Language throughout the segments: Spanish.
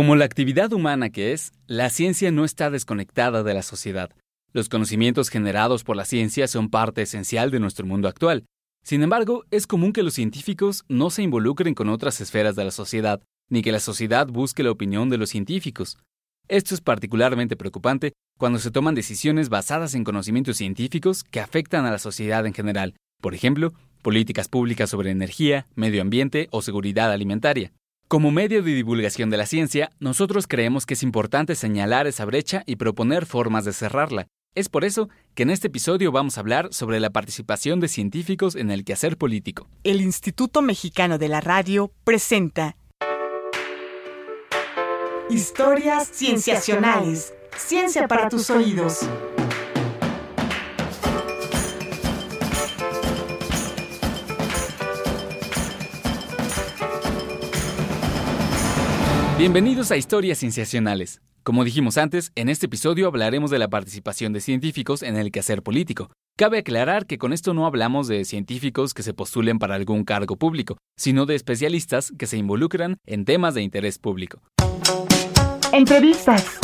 Como la actividad humana que es, la ciencia no está desconectada de la sociedad. Los conocimientos generados por la ciencia son parte esencial de nuestro mundo actual. Sin embargo, es común que los científicos no se involucren con otras esferas de la sociedad, ni que la sociedad busque la opinión de los científicos. Esto es particularmente preocupante cuando se toman decisiones basadas en conocimientos científicos que afectan a la sociedad en general, por ejemplo, políticas públicas sobre energía, medio ambiente o seguridad alimentaria. Como medio de divulgación de la ciencia, nosotros creemos que es importante señalar esa brecha y proponer formas de cerrarla. Es por eso que en este episodio vamos a hablar sobre la participación de científicos en el quehacer político. El Instituto Mexicano de la Radio presenta Historias Cienciacionales. Ciencia para tus oídos. Bienvenidos a Historias Cienciacionales. Como dijimos antes, en este episodio hablaremos de la participación de científicos en el quehacer político. Cabe aclarar que con esto no hablamos de científicos que se postulen para algún cargo público, sino de especialistas que se involucran en temas de interés público. Entrevistas.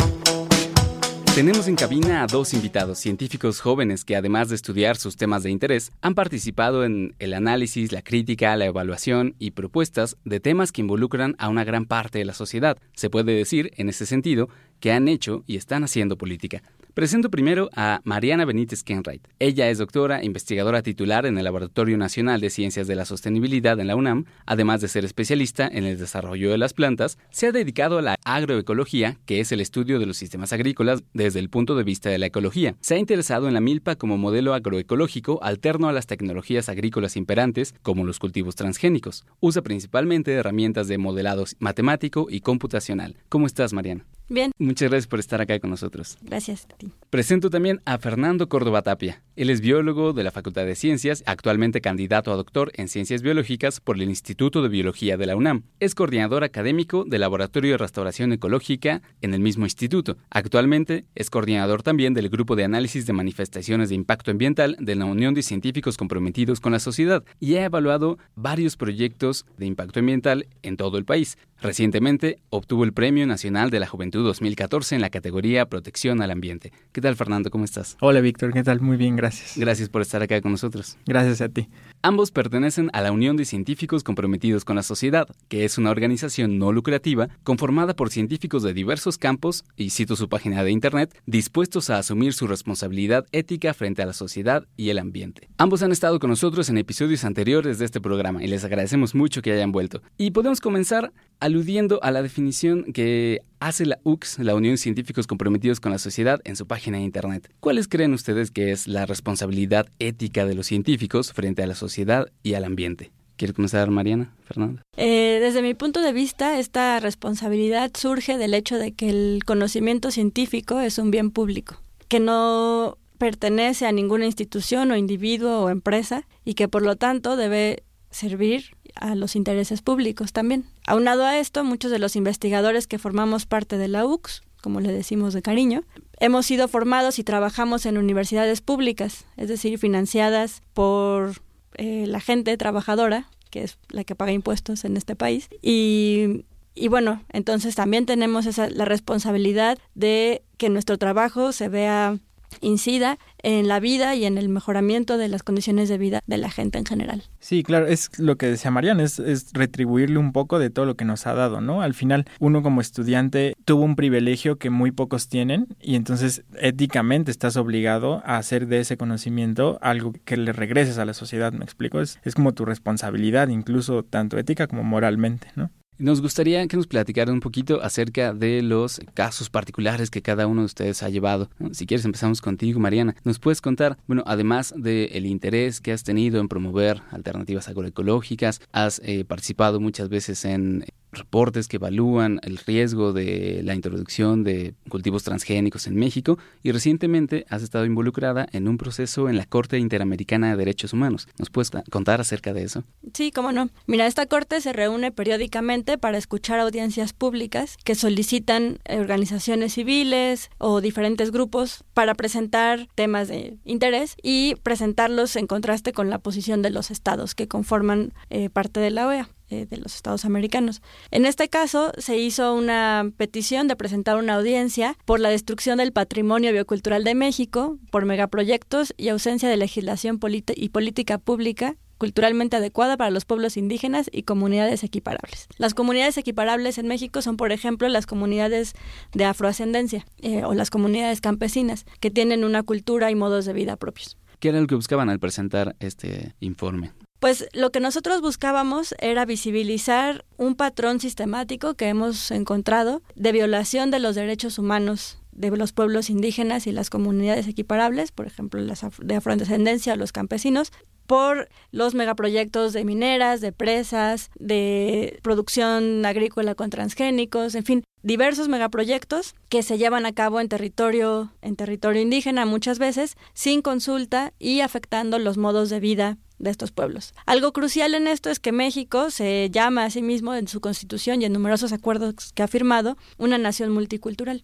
Tenemos en cabina a dos invitados, científicos jóvenes que además de estudiar sus temas de interés, han participado en el análisis, la crítica, la evaluación y propuestas de temas que involucran a una gran parte de la sociedad. Se puede decir, en ese sentido, que han hecho y están haciendo política. Presento primero a Mariana Benítez Kenwright. Ella es doctora, investigadora titular en el Laboratorio Nacional de Ciencias de la Sostenibilidad en la UNAM. Además de ser especialista en el desarrollo de las plantas, se ha dedicado a la agroecología, que es el estudio de los sistemas agrícolas desde el punto de vista de la ecología. Se ha interesado en la milpa como modelo agroecológico alterno a las tecnologías agrícolas imperantes, como los cultivos transgénicos. Usa principalmente herramientas de modelado matemático y computacional. ¿Cómo estás, Mariana? Bien. Muchas gracias por estar acá con nosotros. Gracias a ti. Presento también a Fernando Córdoba Tapia. Él es biólogo de la Facultad de Ciencias, actualmente candidato a doctor en Ciencias Biológicas por el Instituto de Biología de la UNAM. Es coordinador académico del Laboratorio de Restauración Ecológica en el mismo instituto. Actualmente es coordinador también del Grupo de Análisis de Manifestaciones de Impacto Ambiental de la Unión de Científicos Comprometidos con la Sociedad y ha evaluado varios proyectos de impacto ambiental en todo el país. Recientemente obtuvo el Premio Nacional de la Juventud 2014 en la categoría Protección al Ambiente. ¿Qué tal, Fernando? ¿Cómo estás? Hola, Víctor. ¿Qué tal? Muy bien, gracias. Gracias por estar acá con nosotros. Gracias a ti. Ambos pertenecen a la Unión de Científicos Comprometidos con la Sociedad, que es una organización no lucrativa conformada por científicos de diversos campos, y cito su página de internet, dispuestos a asumir su responsabilidad ética frente a la sociedad y el ambiente. Ambos han estado con nosotros en episodios anteriores de este programa y les agradecemos mucho que hayan vuelto. Y podemos comenzar aludiendo a la definición que hace la UCS, la Unión de Científicos Comprometidos con la Sociedad, en su página de Internet. ¿Cuáles creen ustedes que es la responsabilidad ética de los científicos frente a la sociedad y al ambiente? ¿Quiere comenzar, Mariana? Fernanda. Eh, desde mi punto de vista, esta responsabilidad surge del hecho de que el conocimiento científico es un bien público, que no pertenece a ninguna institución o individuo o empresa y que por lo tanto debe servir a los intereses públicos también. Aunado a esto, muchos de los investigadores que formamos parte de la UCS, como le decimos de cariño, hemos sido formados y trabajamos en universidades públicas, es decir, financiadas por eh, la gente trabajadora, que es la que paga impuestos en este país. Y, y bueno, entonces también tenemos esa, la responsabilidad de que nuestro trabajo se vea incida en la vida y en el mejoramiento de las condiciones de vida de la gente en general. Sí, claro, es lo que decía Mariana, es, es, retribuirle un poco de todo lo que nos ha dado, ¿no? Al final, uno como estudiante tuvo un privilegio que muy pocos tienen y entonces éticamente estás obligado a hacer de ese conocimiento algo que le regreses a la sociedad, ¿me explico? Es, es como tu responsabilidad, incluso tanto ética como moralmente, ¿no? Nos gustaría que nos platicaran un poquito acerca de los casos particulares que cada uno de ustedes ha llevado. Si quieres, empezamos contigo, Mariana. ¿Nos puedes contar, bueno, además del interés que has tenido en promover alternativas agroecológicas, has eh, participado muchas veces en reportes que evalúan el riesgo de la introducción de cultivos transgénicos en México y recientemente has estado involucrada en un proceso en la Corte Interamericana de Derechos Humanos. ¿Nos puedes contar acerca de eso? Sí, cómo no. Mira, esta Corte se reúne periódicamente para escuchar audiencias públicas que solicitan organizaciones civiles o diferentes grupos para presentar temas de interés y presentarlos en contraste con la posición de los estados que conforman eh, parte de la OEA. Eh, de los estados americanos. En este caso, se hizo una petición de presentar una audiencia por la destrucción del patrimonio biocultural de México, por megaproyectos y ausencia de legislación y política pública culturalmente adecuada para los pueblos indígenas y comunidades equiparables. Las comunidades equiparables en México son, por ejemplo, las comunidades de afroascendencia eh, o las comunidades campesinas, que tienen una cultura y modos de vida propios. ¿Qué era lo que buscaban al presentar este informe? Pues lo que nosotros buscábamos era visibilizar un patrón sistemático que hemos encontrado de violación de los derechos humanos de los pueblos indígenas y las comunidades equiparables, por ejemplo, las de afrodescendencia, los campesinos, por los megaproyectos de mineras, de presas, de producción agrícola con transgénicos, en fin, diversos megaproyectos que se llevan a cabo en territorio en territorio indígena muchas veces sin consulta y afectando los modos de vida de estos pueblos. Algo crucial en esto es que México se llama a sí mismo en su constitución y en numerosos acuerdos que ha firmado una nación multicultural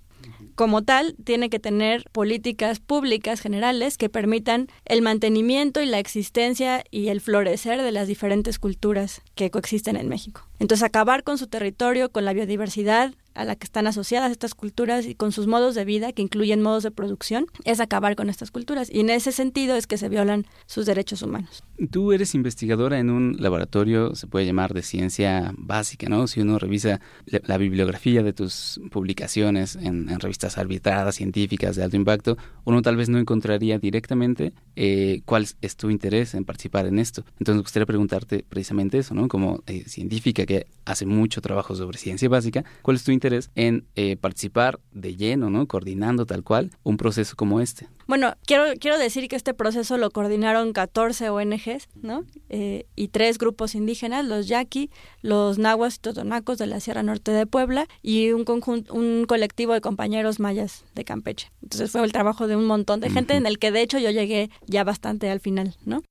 como tal, tiene que tener políticas públicas generales que permitan el mantenimiento y la existencia y el florecer de las diferentes culturas que coexisten en México. Entonces, acabar con su territorio, con la biodiversidad, a la que están asociadas estas culturas y con sus modos de vida, que incluyen modos de producción, es acabar con estas culturas. Y en ese sentido es que se violan sus derechos humanos. Tú eres investigadora en un laboratorio, se puede llamar de ciencia básica, ¿no? Si uno revisa la bibliografía de tus publicaciones en, revistas arbitradas, científicas de alto impacto, uno tal vez no encontraría directamente eh, cuál es tu interés en participar en esto. Entonces me gustaría preguntarte precisamente eso, ¿no? Como eh, científica que hace mucho trabajo sobre ciencia básica, ¿cuál es tu interés en eh, participar de lleno, ¿no? Coordinando tal cual un proceso como este. Bueno, quiero, quiero decir que este proceso lo coordinaron 14 ONGs, ¿no? Eh, y tres grupos indígenas, los yaqui, los nahuas y totonacos de la Sierra Norte de Puebla y un conjunto, un colectivo de compañeros mayas de Campeche. Entonces fue el trabajo de un montón de gente en el que de hecho yo llegué ya bastante al final, ¿no?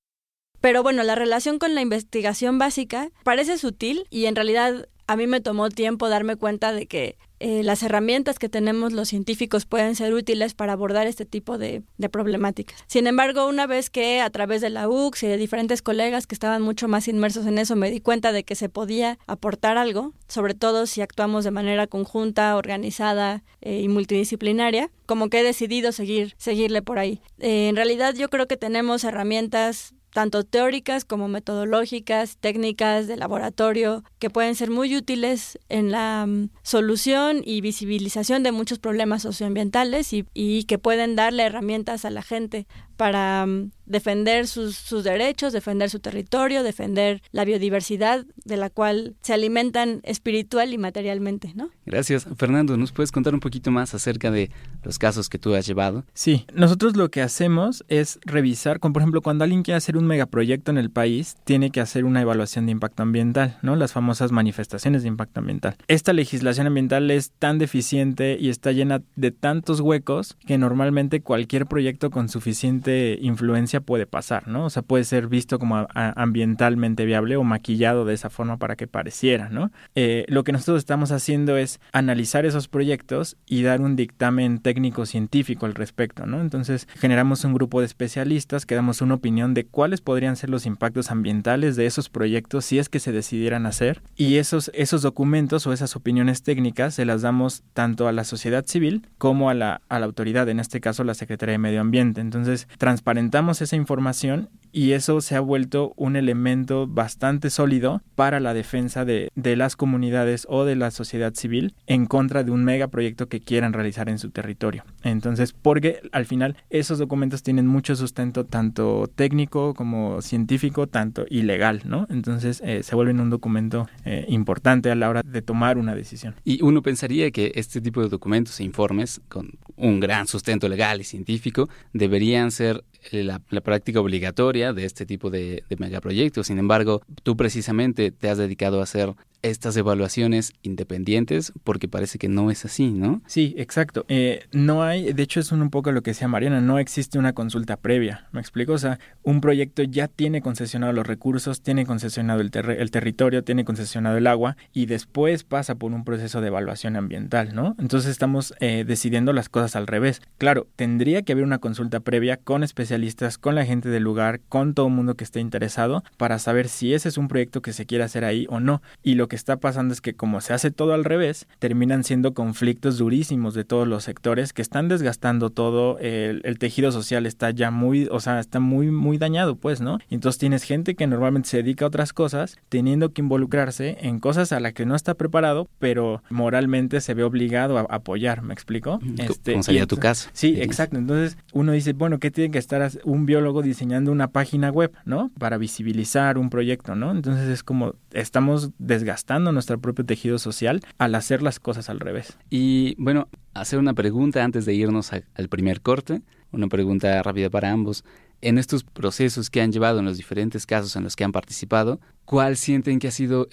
Pero bueno, la relación con la investigación básica parece sutil y en realidad a mí me tomó tiempo darme cuenta de que eh, las herramientas que tenemos los científicos pueden ser útiles para abordar este tipo de, problemáticas. Sin embargo, una vez que a través de la UX y de diferentes colegas que estaban mucho más inmersos en eso, me di cuenta de que se podía aportar algo, sobre todo si actuamos de manera conjunta, organizada eh, y multidisciplinaria, como que he decidido seguir, seguirle por ahí. Eh, en realidad yo creo que tenemos herramientas tanto teóricas como metodológicas, técnicas de laboratorio, que pueden ser muy útiles en la mm, solución y visibilización de muchos problemas socioambientales y, y que pueden darle herramientas a la gente para mm, defender sus, sus, derechos, defender su territorio, defender la biodiversidad de la cual se alimentan espiritual y materialmente, ¿no? Gracias. Fernando, ¿nos puedes contar un poquito más acerca de los casos que tú has llevado? Sí, nosotros lo que hacemos es revisar, como por ejemplo, cuando alguien quiere hacer un megaproyecto en el país, tiene que hacer una evaluación de impacto ambiental, ¿no? Las famosas manifestaciones de impacto ambiental. Esta legislación ambiental es tan deficiente y está llena de tantos huecos que normalmente cualquier proyecto con suficiente influencia puede pasar, ¿no? O sea, puede ser visto como ambientalmente viable o maquillado de esa forma para que pareciera, ¿no? Eh, lo que nosotros estamos haciendo es analizar esos proyectos y dar un dictamen técnico científico al respecto, ¿no? Entonces, generamos un grupo de especialistas que damos una opinión de cuáles podrían ser los impactos ambientales de esos proyectos si es que se decidieran hacer y esos, esos documentos o esas opiniones técnicas se las damos tanto a la sociedad civil como a la, a la autoridad, en este caso la Secretaría de Medio Ambiente. Entonces, transparentamos esa información y eso se ha vuelto un elemento bastante sólido para la defensa de, de, las comunidades o de la sociedad civil en contra de un megaproyecto que quieran realizar en su territorio. Entonces, porque al final esos documentos tienen mucho sustento tanto técnico como científico, tanto ilegal, ¿no? Entonces eh, se vuelven un documento eh, importante a la hora de tomar una decisión. Y uno pensaría que este tipo de documentos e informes con un gran sustento legal y científico deberían ser la, práctica obligatoria de este tipo de, megaproyectos. Sin embargo, tú precisamente te has dedicado a hacer estas evaluaciones independientes, porque parece que no es así, ¿no? Sí, exacto. Eh, no hay, de hecho es un, poco lo que decía Mariana, no existe una consulta previa, ¿me explico? O sea, un proyecto ya tiene concesionado los recursos, tiene concesionado el, el territorio, tiene concesionado el agua y después pasa por un proceso de evaluación ambiental, ¿no? Entonces estamos eh, decidiendo las cosas al revés. Claro, tendría que haber una consulta previa con especialistas, con la gente del lugar, con todo el mundo que esté interesado para saber si ese es un proyecto que se quiere hacer ahí o no. Y lo que está pasando es que como se hace todo al revés, terminan siendo conflictos durísimos de todos los sectores que están desgastando todo, el, tejido social está ya muy, o sea, está muy, muy dañado, pues, ¿no? Entonces tienes gente que normalmente se dedica a otras cosas, teniendo que involucrarse en cosas a las que no está preparado, pero moralmente se ve obligado a apoyar, ¿me explico? Este, como sería tu caso. Sí, exacto. Entonces uno dice, bueno, ¿qué tiene que estar un biólogo diseñando una página web, ¿no? Para visibilizar un proyecto, ¿no? Entonces es como estamos desgastando nuestro propio tejido social al hacer las cosas al revés. Y bueno, hacer una pregunta antes de irnos al primer corte, una pregunta rápida para ambos. En estos procesos que han llevado en los diferentes casos en los que han participado, ¿cuál sienten que ha sido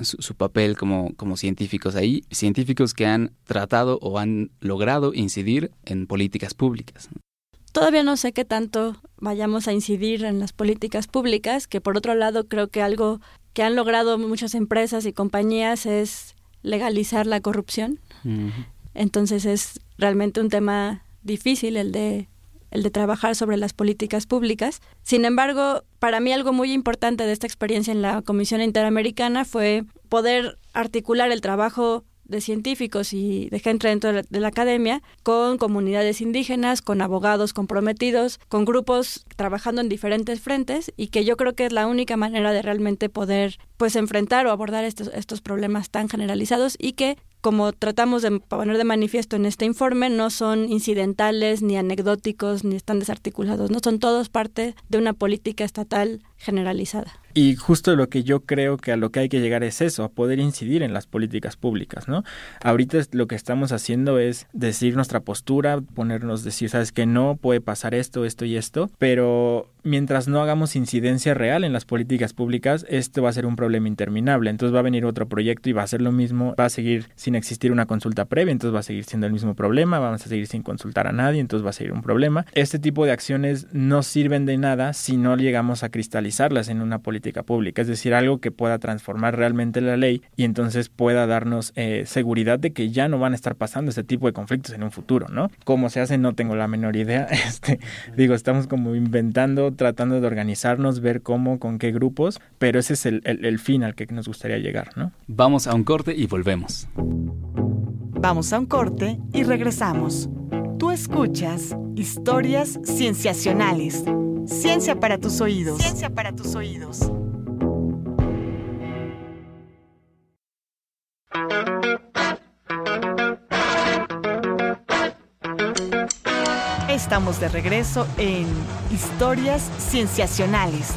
su, papel como científicos ahí? Científicos que han tratado o han logrado incidir en políticas públicas. Todavía no sé qué tanto vayamos a incidir en las políticas públicas, que por otro lado creo que algo que han logrado muchas empresas y compañías es legalizar la corrupción. Entonces es realmente un tema difícil el de el de trabajar sobre las políticas públicas. Sin embargo, para mí algo muy importante de esta experiencia en la Comisión Interamericana fue poder articular el trabajo de científicos y de gente dentro de la academia con comunidades indígenas, con abogados comprometidos, con grupos trabajando en diferentes frentes y que yo creo que es la única manera de realmente poder pues enfrentar o abordar estos, estos problemas tan generalizados y que como tratamos de poner de manifiesto en este informe, no son incidentales, ni anecdóticos, ni están desarticulados, no son todos parte de una política estatal generalizada. Y justo lo que yo creo que a lo que hay que llegar es eso, a poder incidir en las políticas públicas, ¿no? Ahorita lo que estamos haciendo es decir nuestra postura, ponernos, decir, sabes que no puede pasar esto, esto y esto, pero mientras no hagamos incidencia real en las políticas públicas, esto va a ser un problema interminable. Entonces va a venir otro proyecto y va a ser lo mismo, va a seguir sin existir una consulta previa, entonces va a seguir siendo el mismo problema, vamos a seguir sin consultar a nadie, entonces va a seguir un problema. Este tipo de acciones no sirven de nada si no llegamos a cristalizarlas en una política pública, es decir, algo que pueda transformar realmente la ley y entonces pueda darnos eh, seguridad de que ya no van a estar pasando este tipo de conflictos en un futuro, ¿no? Cómo se hace no tengo la menor idea, este, digo, estamos como inventando tratando de organizarnos, ver cómo, con qué grupos, pero ese es el, fin al que nos gustaría llegar, ¿no? Vamos a un corte y volvemos. Vamos a un corte y regresamos. Tú escuchas historias cienciacionales. Ciencia para tus oídos. Ciencia para tus oídos. Estamos de regreso en Historias Cienciacionales.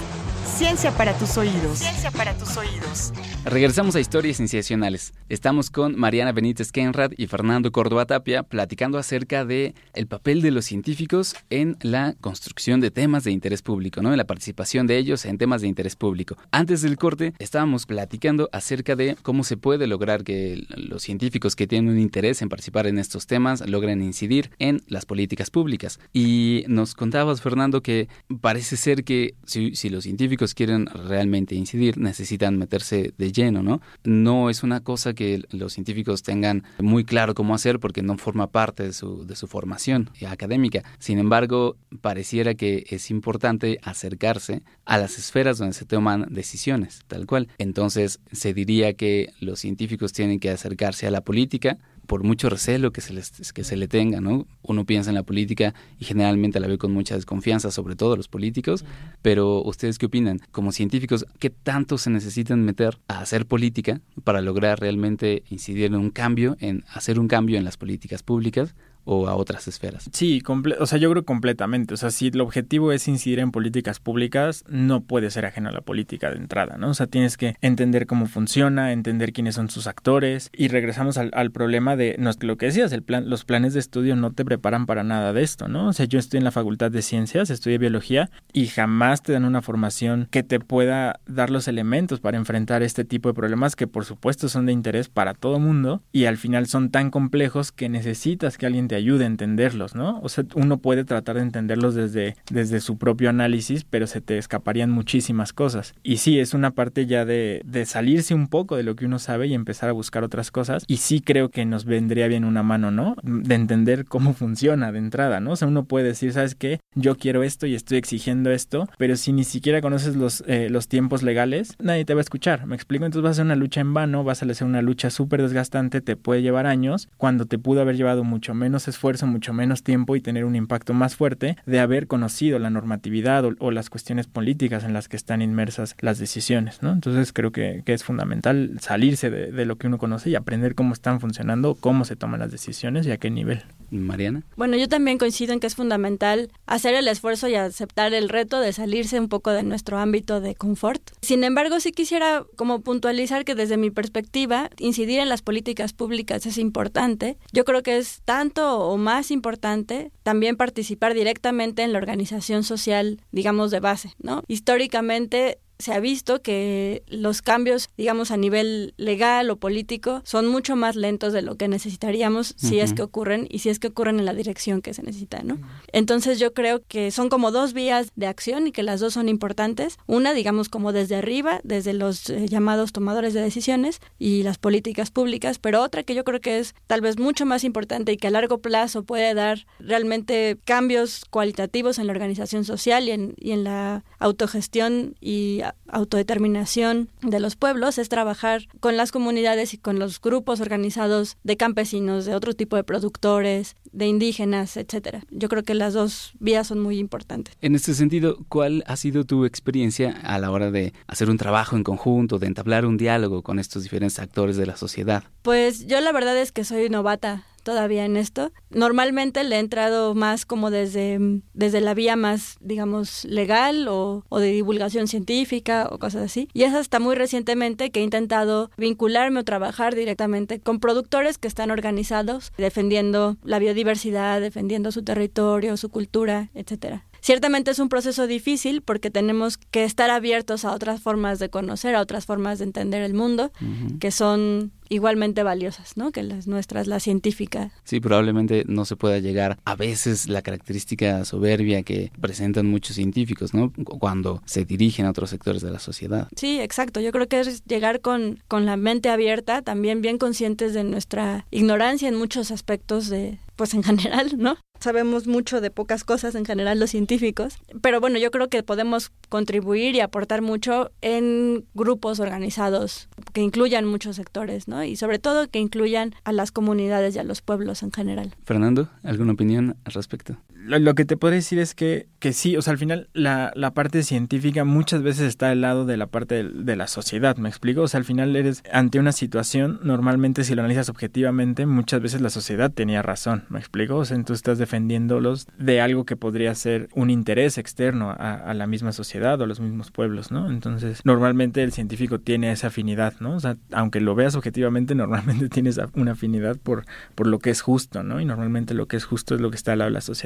Ciencia para tus oídos. Ciencia para tus oídos. Regresamos a Historias Cienciacionales. Estamos con Mariana Benítez Kenrad y Fernando Córdoba Tapia platicando acerca de el papel de los científicos en la construcción de temas de interés público, ¿no? En la participación de ellos en temas de interés público. Antes del corte estábamos platicando acerca de cómo se puede lograr que los científicos que tienen un interés en participar en estos temas logren incidir en las políticas públicas. Y nos contabas, Fernando, que parece ser que si, si los científicos quieren realmente incidir, necesitan meterse de lleno, ¿no? No es una cosa que los científicos tengan muy claro cómo hacer porque no forma parte de su, de su formación académica. Sin embargo, pareciera que es importante acercarse a las esferas donde se toman decisiones, tal cual. Entonces, se diría que los científicos tienen que acercarse a la política, por mucho recelo que se, les, que se le tenga, ¿no? Uno piensa en la política y generalmente la ve con mucha desconfianza, sobre todo los políticos, pero ¿ustedes qué opinan? Como científicos, ¿qué tanto se necesitan meter a hacer política para lograr realmente incidir en un cambio, en hacer un cambio en las políticas públicas? O a otras esferas. Sí, o sea, yo creo completamente. O sea, si el objetivo es incidir en políticas públicas, no puede ser ajeno a la política de entrada, ¿no? O sea, tienes que entender cómo funciona, entender quiénes son sus actores y regresamos al, problema de no, lo que decías, el plan, los planes de estudio no te preparan para nada de esto, ¿no? O sea, yo estoy en la Facultad de Ciencias, estudié biología y jamás te dan una formación que te pueda dar los elementos para enfrentar este tipo de problemas que por supuesto son de interés para todo mundo y al final son tan complejos que necesitas que alguien te ayude a entenderlos, ¿no? O sea, uno puede tratar de entenderlos desde, desde su propio análisis, pero se te escaparían muchísimas cosas. Y sí, es una parte ya de, de salirse un poco de lo que uno sabe y empezar a buscar otras cosas. Y sí creo que nos vendría bien una mano, ¿no? De entender cómo funciona de entrada, ¿no? O sea, uno puede decir, ¿sabes qué? Yo quiero esto y estoy exigiendo esto, pero si ni siquiera conoces los, eh, los tiempos legales, nadie te va a escuchar. ¿Me explico? Entonces vas a hacer una lucha en vano, vas a hacer una lucha súper desgastante, te puede llevar años, cuando te pudo haber llevado mucho menos esfuerzo, mucho menos tiempo y tener un impacto más fuerte de haber conocido la normatividad o, las cuestiones políticas en las que están inmersas las decisiones, ¿no? Entonces creo que, es fundamental salirse de, de lo que uno conoce y aprender cómo están funcionando, cómo se toman las decisiones y a qué nivel. Mariana. Bueno, yo también coincido en que es fundamental hacer el esfuerzo y aceptar el reto de salirse un poco de nuestro ámbito de confort. Sin embargo, sí quisiera como puntualizar que desde mi perspectiva, incidir en las políticas públicas es importante. Yo creo que es tanto o más importante también participar directamente en la organización social, digamos, de base, ¿no? Históricamente se ha visto que los cambios, digamos, a nivel legal o político son mucho más lentos de lo que necesitaríamos si es que ocurren y si es que ocurren en la dirección que se necesita, ¿no? Entonces yo creo que son como dos vías de acción y que las dos son importantes. Una, digamos, como desde arriba, desde los eh, llamados tomadores de decisiones y las políticas públicas, pero otra que yo creo que es tal vez mucho más importante y que a largo plazo puede dar realmente cambios cualitativos en la organización social y en, y en la autogestión y autodeterminación de los pueblos es trabajar con las comunidades y con los grupos organizados de campesinos, de otro tipo de productores, de indígenas, etcétera. Yo creo que las dos vías son muy importantes. En este sentido, ¿cuál ha sido tu experiencia a la hora de hacer un trabajo en conjunto, de entablar un diálogo con estos diferentes actores de la sociedad? Pues yo la verdad es que soy novata todavía en esto. Normalmente le he entrado más como desde, desde la vía más, digamos, legal o, o de divulgación científica o cosas así. Y es hasta muy recientemente que he intentado vincularme o trabajar directamente con productores que están organizados defendiendo la biodiversidad, defendiendo su territorio, su cultura, etcétera. Ciertamente es un proceso difícil porque tenemos que estar abiertos a otras formas de conocer, a otras formas de entender el mundo, que son igualmente valiosas, ¿no? Que las nuestras, la científica. Sí, probablemente no se pueda llegar a veces la característica soberbia que presentan muchos científicos, ¿no? Cuando se dirigen a otros sectores de la sociedad. Sí, exacto. Yo creo que es llegar con, con la mente abierta, también bien conscientes de nuestra ignorancia en muchos aspectos de, pues en general, ¿no? Sabemos mucho de pocas cosas en general los científicos, pero bueno, yo creo que podemos contribuir y aportar mucho en grupos organizados que incluyan muchos sectores, ¿no? Y sobre todo que incluyan a las comunidades y a los pueblos en general. Fernando, ¿alguna opinión al respecto? lo, que te puedo decir es que, que sí, o sea, al final la, la parte científica muchas veces está al lado de la parte de, la sociedad, ¿me explico? O sea, al final eres ante una situación, normalmente si lo analizas objetivamente, muchas veces la sociedad tenía razón, ¿me explico? O sea, tú estás defendiéndolos de algo que podría ser un interés externo a, a, la misma sociedad o a los mismos pueblos, ¿no? Entonces, normalmente el científico tiene esa afinidad, ¿no? O sea, aunque lo veas objetivamente, normalmente tienes una afinidad por, por lo que es justo, ¿no? Y normalmente lo que es justo es lo que está al lado de la sociedad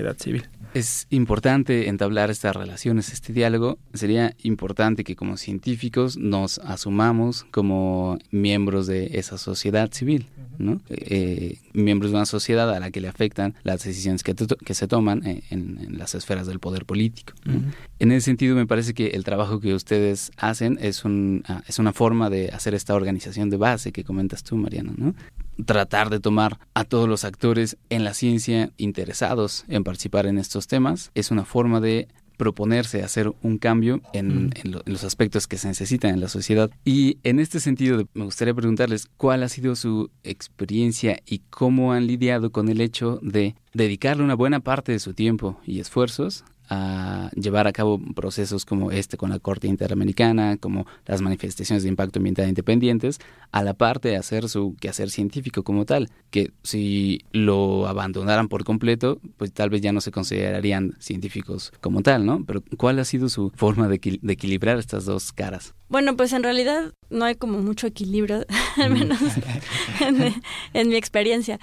es importante entablar estas relaciones, este diálogo. Sería importante que como científicos nos asumamos como miembros de esa sociedad civil, ¿no? Eh, miembros de una sociedad a la que le afectan las decisiones que, que se toman en, las esferas del poder político. En ese sentido, me parece que el trabajo que ustedes hacen es, un, ah, es una forma de hacer esta organización de base que comentas tú, Mariano, ¿no? tratar de tomar a todos los actores en la ciencia interesados en participar en estos temas. Es una forma de proponerse hacer un cambio en, los aspectos que se necesitan en la sociedad. Y en este sentido, me gustaría preguntarles cuál ha sido su experiencia y cómo han lidiado con el hecho de dedicarle una buena parte de su tiempo y esfuerzos a llevar a cabo procesos como este con la Corte Interamericana, como las manifestaciones de impacto ambiental independientes, a la parte de hacer su quehacer científico como tal, que si lo abandonaran por completo, pues tal vez ya no se considerarían científicos como tal, ¿no? Pero ¿cuál ha sido su forma de, equilibrar estas dos caras? Bueno, pues en realidad no hay como mucho equilibrio, al menos en mi experiencia.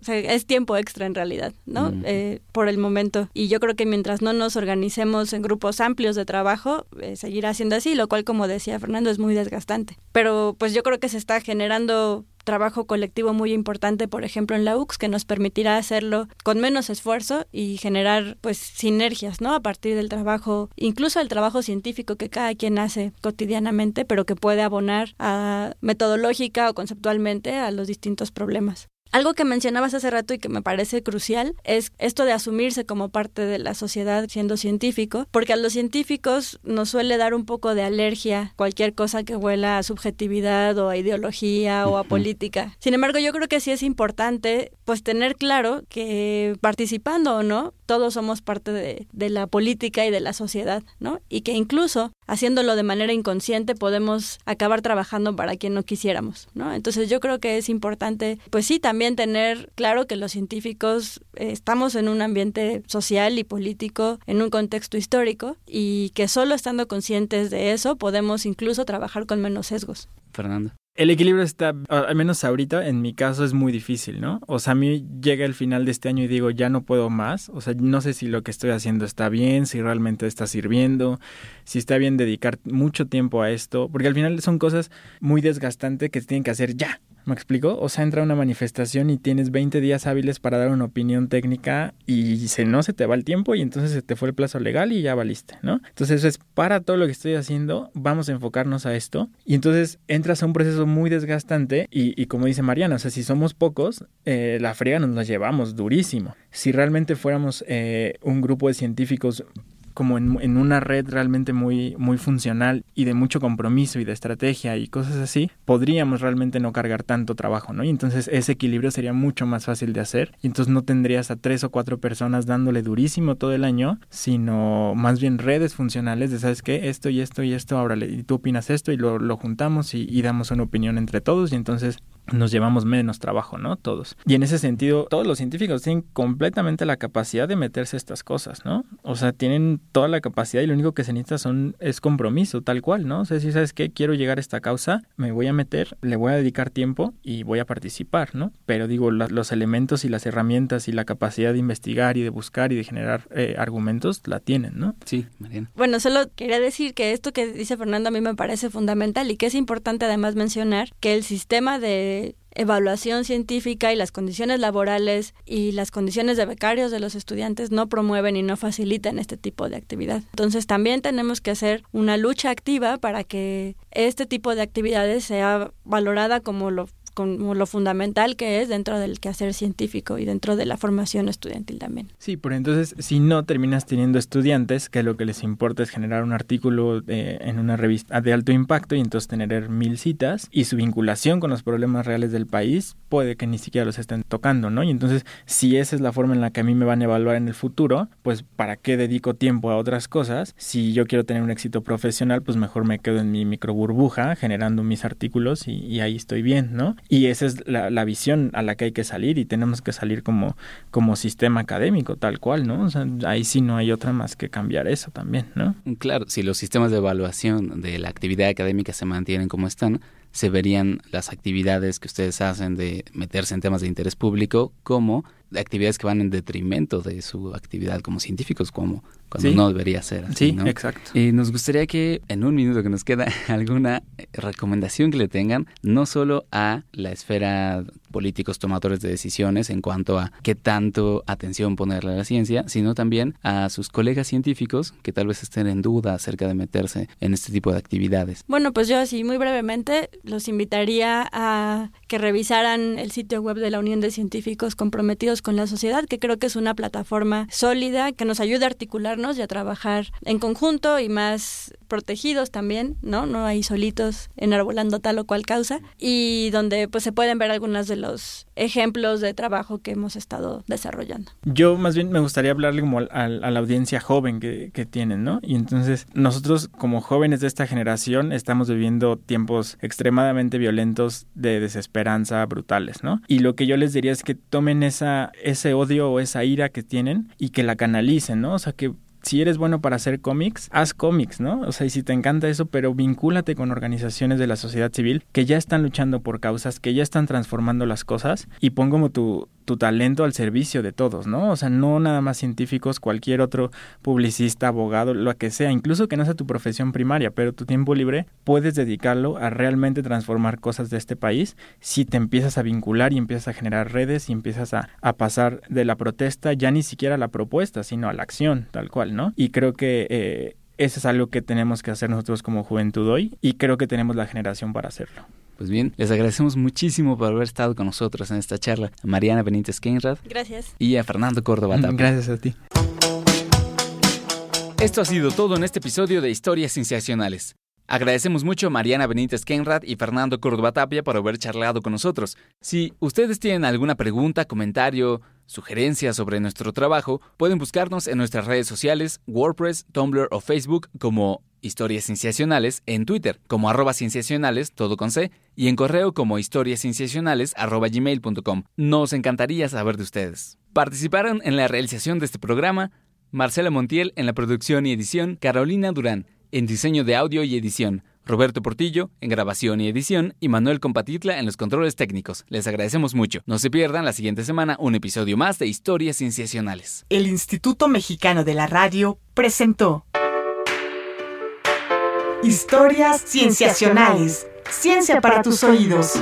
O sea, es tiempo extra en realidad, ¿no? Eh, por el momento. Y yo creo que mientras no nos organicemos en grupos amplios de trabajo, eh, seguirá siendo así, lo cual, como decía Fernando, es muy desgastante. Pero pues yo creo que se está generando trabajo colectivo muy importante, por ejemplo, en la UX, que nos permitirá hacerlo con menos esfuerzo y generar pues sinergias, ¿no? A partir del trabajo, incluso el trabajo científico que cada quien hace cotidianamente, pero que puede abonar a metodológica o conceptualmente a los distintos problemas. Algo que mencionabas hace rato y que me parece crucial es esto de asumirse como parte de la sociedad siendo científico, porque a los científicos nos suele dar un poco de alergia cualquier cosa que huela a subjetividad o a ideología o a política. Sin embargo, yo creo que sí es importante pues tener claro que participando o no, todos somos parte de, de la política y de la sociedad, ¿no? Y que incluso haciéndolo de manera inconsciente podemos acabar trabajando para quien no quisiéramos, ¿no? Entonces yo creo que es importante, pues sí, también tener claro que los científicos eh, estamos en un ambiente social y político, en un contexto histórico, y que solo estando conscientes de eso podemos incluso trabajar con menos sesgos. Fernando. El equilibrio está, al menos ahorita, en mi caso es muy difícil, ¿no? O sea, a mí llega el final de este año y digo, ya no puedo más. O sea, no sé si lo que estoy haciendo está bien, si realmente está sirviendo, si está bien dedicar mucho tiempo a esto, porque al final son cosas muy desgastantes que se tienen que hacer ya. ¿Me explico? O sea, entra una manifestación y tienes 20 días hábiles para dar una opinión técnica y se, no se te va el tiempo y entonces se te fue el plazo legal y ya valiste, ¿no? Entonces eso es para todo lo que estoy haciendo, vamos a enfocarnos a esto y entonces entras a un proceso muy desgastante y, como dice Mariana, o sea, si somos pocos, eh, la friega nos la llevamos durísimo. Si realmente fuéramos eh, un grupo de científicos como en, una red realmente muy, muy funcional y de mucho compromiso y de estrategia y cosas así, podríamos realmente no cargar tanto trabajo, ¿no? Y entonces ese equilibrio sería mucho más fácil de hacer y entonces no tendrías a tres o cuatro personas dándole durísimo todo el año, sino más bien redes funcionales de, ¿sabes qué? Esto y esto y esto, ahora y tú opinas esto y lo, lo juntamos y, y damos una opinión entre todos y entonces nos llevamos menos trabajo, ¿no? Todos. Y en ese sentido, todos los científicos tienen completamente la capacidad de meterse a estas cosas, ¿no? O sea, tienen toda la capacidad y lo único que se necesita son, es compromiso, tal cual, ¿no? O sea, si sabes que quiero llegar a esta causa, me voy a meter, le voy a dedicar tiempo y voy a participar, ¿no? Pero digo, los elementos y las herramientas y la capacidad de investigar y de buscar y de generar eh, argumentos la tienen, ¿no? Sí, Mariana. Bueno, solo quería decir que esto que dice Fernando a mí me parece fundamental y que es importante además mencionar que el sistema de evaluación científica y las condiciones laborales y las condiciones de becarios de los estudiantes no promueven y no facilitan este tipo de actividad. Entonces también tenemos que hacer una lucha activa para que este tipo de actividades sea valorada como lo como lo fundamental que es dentro del quehacer científico y dentro de la formación estudiantil también. Sí, pero entonces si no terminas teniendo estudiantes, que lo que les importa es generar un artículo en una revista de alto impacto y entonces tener mil citas y su vinculación con los problemas reales del país puede que ni siquiera los estén tocando, ¿no? Y entonces si esa es la forma en la que a mí me van a evaluar en el futuro, pues ¿para qué dedico tiempo a otras cosas? Si yo quiero tener un éxito profesional, pues mejor me quedo en mi micro burbuja generando mis artículos y ahí estoy bien, ¿no? Y esa es la, visión a la que hay que salir y tenemos que salir como, como sistema académico, tal cual, ¿no? O sea, ahí sí no hay otra más que cambiar eso también, ¿no? Claro, si los sistemas de evaluación de la actividad académica se mantienen como están, se verían las actividades que ustedes hacen de meterse en temas de interés público como actividades que van en detrimento de su actividad como científicos, como cuando no debería ser así. Sí, exacto. Y nos gustaría que en un minuto que nos queda alguna recomendación que le tengan, no solo a la esfera políticos tomadores de decisiones en cuanto a qué tanto atención ponerle a la ciencia, sino también a sus colegas científicos que tal vez estén en duda acerca de meterse en este tipo de actividades. Bueno, pues yo así muy brevemente los invitaría a que revisaran el sitio web de la Unión de Científicos comprometidos con la sociedad, que creo que es una plataforma sólida que nos ayuda a articularnos y a trabajar en conjunto y más protegidos también, ¿no? No hay solitos enarbolando tal o cual causa y donde pues se pueden ver algunos de los ejemplos de trabajo que hemos estado desarrollando. Yo más bien me gustaría hablarle como a, la audiencia joven que, que tienen, ¿no? Y entonces nosotros como jóvenes de esta generación estamos viviendo tiempos extremadamente violentos de desesperanza brutales, ¿no? Y lo que yo les diría es que tomen esa, ese odio o esa ira que tienen y que la canalicen, ¿no? O sea, que si eres bueno para hacer cómics, haz cómics, ¿no? O sea, y si te encanta eso, pero vincúlate con organizaciones de la sociedad civil que ya están luchando por causas, que ya están transformando las cosas y pon como tu, tu talento al servicio de todos, ¿no? O sea, no nada más científicos, cualquier otro publicista, abogado, lo que sea, incluso que no sea tu profesión primaria, pero tu tiempo libre puedes dedicarlo a realmente transformar cosas de este país si te empiezas a vincular y empiezas a generar redes y empiezas a, a pasar de la protesta ya ni siquiera a la propuesta, sino a la acción, tal cual, ¿no? Y creo que... Eh, eso es algo que tenemos que hacer nosotros como juventud hoy y creo que tenemos la generación para hacerlo. Pues bien, les agradecemos muchísimo por haber estado con nosotros en esta charla. A Mariana Benítez Kenrad. Gracias. Y a Fernando Córdoba mm, Gracias a ti. Esto ha sido todo en este episodio de Historias Sensacionales. Agradecemos mucho a Mariana Benítez Kenrad y Fernando Córdoba Tapia por haber charlado con nosotros. Si ustedes tienen alguna pregunta, comentario, sugerencia sobre nuestro trabajo, pueden buscarnos en nuestras redes sociales, WordPress, Tumblr o Facebook como Historias Cienciacionales, en Twitter como arroba cienciacionales, todo con C, y en correo como historiascienciacionales arroba gmail.com. Nos encantaría saber de ustedes. Participaron en la realización de este programa Marcela Montiel en la producción y edición, Carolina Durán en diseño de audio y edición, Roberto Portillo en grabación y edición y Manuel Compatitla en los controles técnicos. Les agradecemos mucho. No se pierdan la siguiente semana un episodio más de Historias Cienciacionales. El Instituto Mexicano de la Radio presentó Historias Cienciacionales. Ciencia para tus oídos.